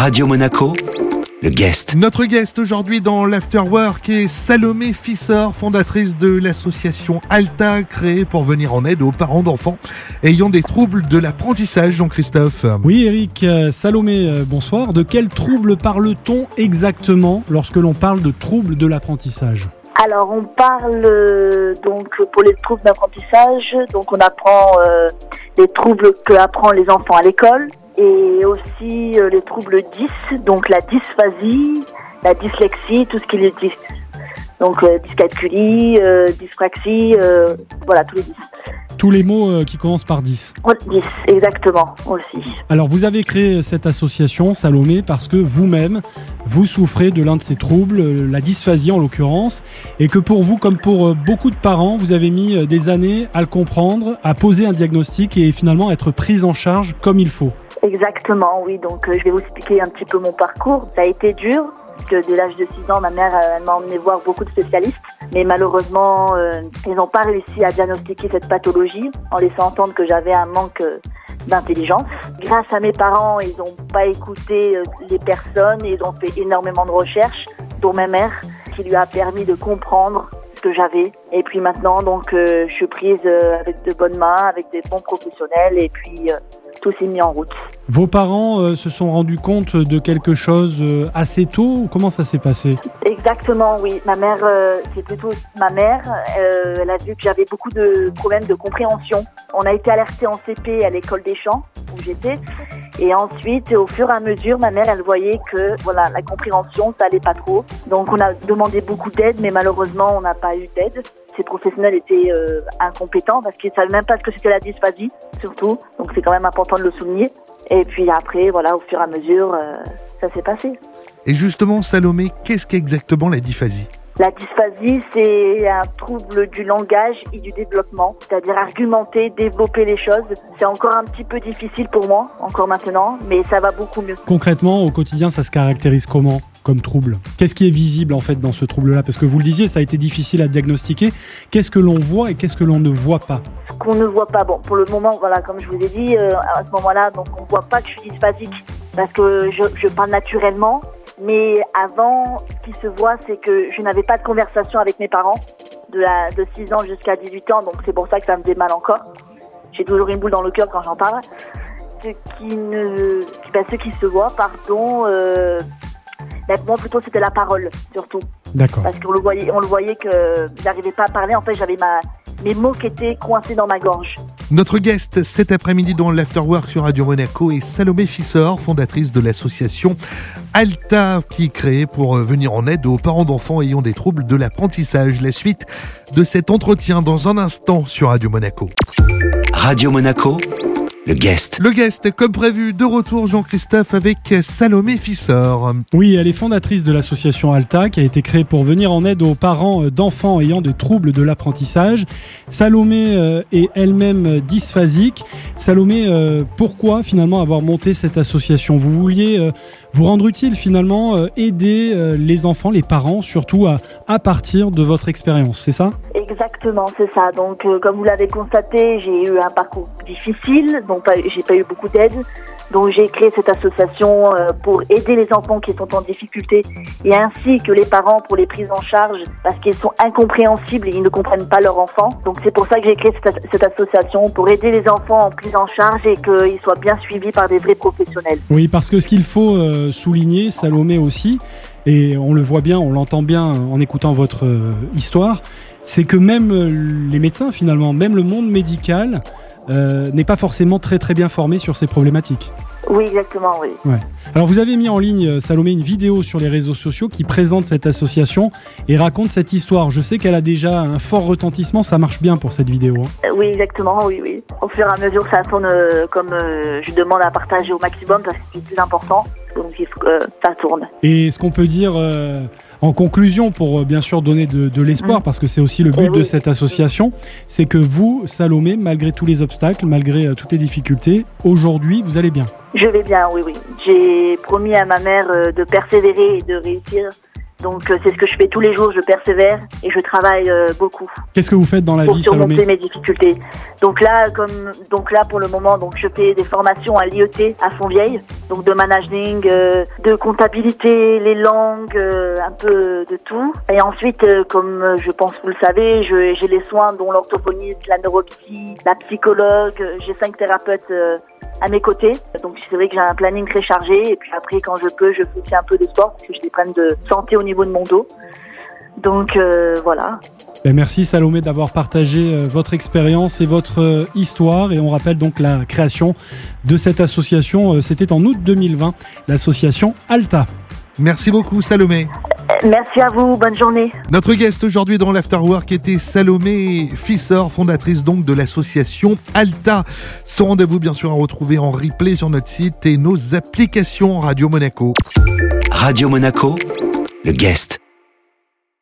Radio Monaco, le guest. Notre guest aujourd'hui dans l'Afterwork est Salomé Fissor, fondatrice de l'association Alta, créée pour venir en aide aux parents d'enfants ayant des troubles de l'apprentissage, Jean-Christophe. Oui, Eric, euh, Salomé, euh, bonsoir. De quels troubles parle-t-on exactement lorsque l'on parle de troubles de l'apprentissage? Alors, on parle euh, donc pour les troubles d'apprentissage. Donc, on apprend euh, les troubles que apprend les enfants à l'école et aussi euh, les troubles 10, donc la dysphasie, la dyslexie, tout ce qui est 10. Donc, dyscalculie, dyspraxie, voilà, tous les 10. Tous les mots euh, qui commencent par 10. Oh, 10, exactement, aussi. Alors, vous avez créé cette association, Salomé, parce que vous-même, vous souffrez de l'un de ces troubles, euh, la dysphasie en l'occurrence, et que pour vous, comme pour euh, beaucoup de parents, vous avez mis des années à le comprendre, à poser un diagnostic et finalement être prise en charge comme il faut. Exactement, oui. Donc, euh, je vais vous expliquer un petit peu mon parcours. Ça a été dur, dès l'âge de 6 ans, ma mère euh, m'a emmené voir beaucoup de spécialistes. Mais malheureusement, euh, ils n'ont pas réussi à diagnostiquer cette pathologie, en laissant entendre que j'avais un manque euh, d'intelligence. Grâce à mes parents, ils n'ont pas écouté les personnes et ils ont fait énormément de recherches, dont ma mère, qui lui a permis de comprendre ce que j'avais. Et puis maintenant, donc, je suis prise avec de bonnes mains, avec des bons professionnels, et puis tout s'est mis en route. Vos parents euh, se sont rendus compte de quelque chose euh, assez tôt comment ça s'est passé? Exactement, oui. Ma mère, euh, c'est plutôt ma mère. euh, elle a vu que j'avais beaucoup de problèmes de compréhension. On a été alerté en CP à l'école des champs où j'étais, et ensuite, au fur et à mesure, ma mère, elle voyait que voilà, la compréhension, ça allait pas trop. Donc, on a demandé beaucoup d'aide, mais malheureusement, on n'a pas eu d'aide. Ces professionnels étaient incompétents parce qu'ils savaient même pas ce que c'était la dysphasie, surtout. Donc, c'est quand même important de le souligner. Et puis après, voilà, au fur et à mesure, euh, ça s'est passé. Et justement, Salomé, qu'est-ce qu'exactement la dysphasie? La dysphasie, c'est un trouble du langage et du développement, c'est-à-dire argumenter, développer les choses. C'est encore un petit peu difficile pour moi, encore maintenant, mais ça va beaucoup mieux. Concrètement, au quotidien, ça se caractérise comment? Comme trouble Qu'est-ce qui est visible en fait dans ce trouble-là? Parce que vous le disiez, ça a été difficile à diagnostiquer. Qu'est-ce que l'on voit et qu'est-ce que l'on ne voit pas? Ce qu'on ne voit pas, bon, pour le moment, voilà, comme je vous ai dit, euh, à ce moment-là, on voit pas que je suis dysphasique parce que je, parle naturellement. Mais avant, ce qui se voit, c'est que je n'avais pas de conversation avec mes parents de, la, de 6 ans jusqu'à 18 ans, donc c'est pour ça que ça me faisait mal encore. J'ai toujours une boule dans le cœur quand j'en parle. Ce qui ne, ben, ce qui se voit, pardon, euh, moi plutôt c'était la parole surtout, D'accord. parce qu'on le voyait, on le voyait que j'arrivais pas à parler. En fait, j'avais ma mes mots qui étaient coincés dans ma gorge. Notre guest cet après-midi dans l'Afterwork sur Radio Monaco est Salomé Fissor, fondatrice de l'association Alta, qui est créée pour euh, venir en aide aux parents d'enfants ayant des troubles de l'apprentissage. La suite de cet entretien dans un instant sur Radio Monaco. Radio Monaco, le guest. Le guest, comme prévu, de retour Jean-Christophe avec Salomé Fissor. Oui, elle est fondatrice de l'association Alta qui a été créée pour venir en aide aux parents euh, d'enfants ayant des troubles de l'apprentissage. Salomé euh, est elle-même dysphasique. Salomé, euh, pourquoi finalement avoir monté cette association? Vous vouliez vous rendre utile finalement, aider les enfants, les parents surtout à, à partir de votre expérience, c'est ça? Exactement, c'est ça. Donc, comme vous l'avez constaté, j'ai eu un parcours difficile, j'ai pas eu beaucoup d'aide. Donc, j'ai créé cette association euh, pour aider les enfants qui sont en difficulté et ainsi que les parents pour les prises en charge parce qu'ils sont incompréhensibles et ils ne comprennent pas leur enfant. Donc, c'est pour ça que j'ai créé cette, cette association pour aider les enfants en prise en charge et qu'ils soient bien suivis par des vrais professionnels. Oui, parce que ce qu'il faut euh, souligner, Salomé aussi, et on le voit bien, on l'entend bien en écoutant votre euh, histoire, c'est que même les médecins, finalement, même le monde médical, euh, n'est pas forcément très très bien formé sur ces problématiques. Oui, exactement, oui. Alors vous avez mis en ligne, euh, Salomé, une vidéo sur les réseaux sociaux qui présente cette association et raconte cette histoire. Je sais qu'elle a déjà un fort retentissement, ça marche bien pour cette vidéo. hein. Euh, Oui, exactement, oui, oui. Au fur et à mesure, ça tourne euh, comme euh, je demande à partager au maximum parce que c'est le plus important. Donc, il faut que ça tourne. Et ce qu'on peut dire en conclusion, pour euh, bien sûr donner de, de l'espoir, Mm. parce que c'est aussi le but de oui. cette association, c'est que vous, Salomé, malgré tous les obstacles, malgré euh, toutes les difficultés, aujourd'hui, vous allez bien. Je vais bien, oui, oui. J'ai promis à ma mère euh, de persévérer et de réussir Donc euh, c'est ce que je fais tous les jours, je persévère et je travaille euh, beaucoup Qu'est-ce que vous faites dans la pour vie, surmonter Salomé mes difficultés. Donc là, comme donc là pour le moment, donc je fais des formations à l'IET à Fontvieille, donc de managing, euh, de comptabilité, les langues, euh, un peu de tout. Et ensuite, euh, comme euh, je pense que vous le savez, j'ai les soins dont l'orthophoniste, la neuropsy, la psychologue. J'ai cinq thérapeutes euh, à mes côtés. Donc c'est vrai que j'ai un planning très chargé. Et puis après, quand je peux, je fais aussi un peu de sport parce que j'ai des problèmes de santé au niveau de mon dos. Donc euh, voilà. Ben, Merci Salomé d'avoir partagé euh, votre expérience et votre euh, histoire. Et on rappelle donc la création de cette association. C'était en août 2020, l'association Alta. Merci beaucoup Salomé. Merci à vous. Bonne journée. Notre guest aujourd'hui dans l'Afterwork était Salomé Fissor, fondatrice donc de l'association Alta. Ce rendez-vous bien sûr à retrouver en replay sur notre site et nos applications Radio Monaco. Radio Monaco, le guest.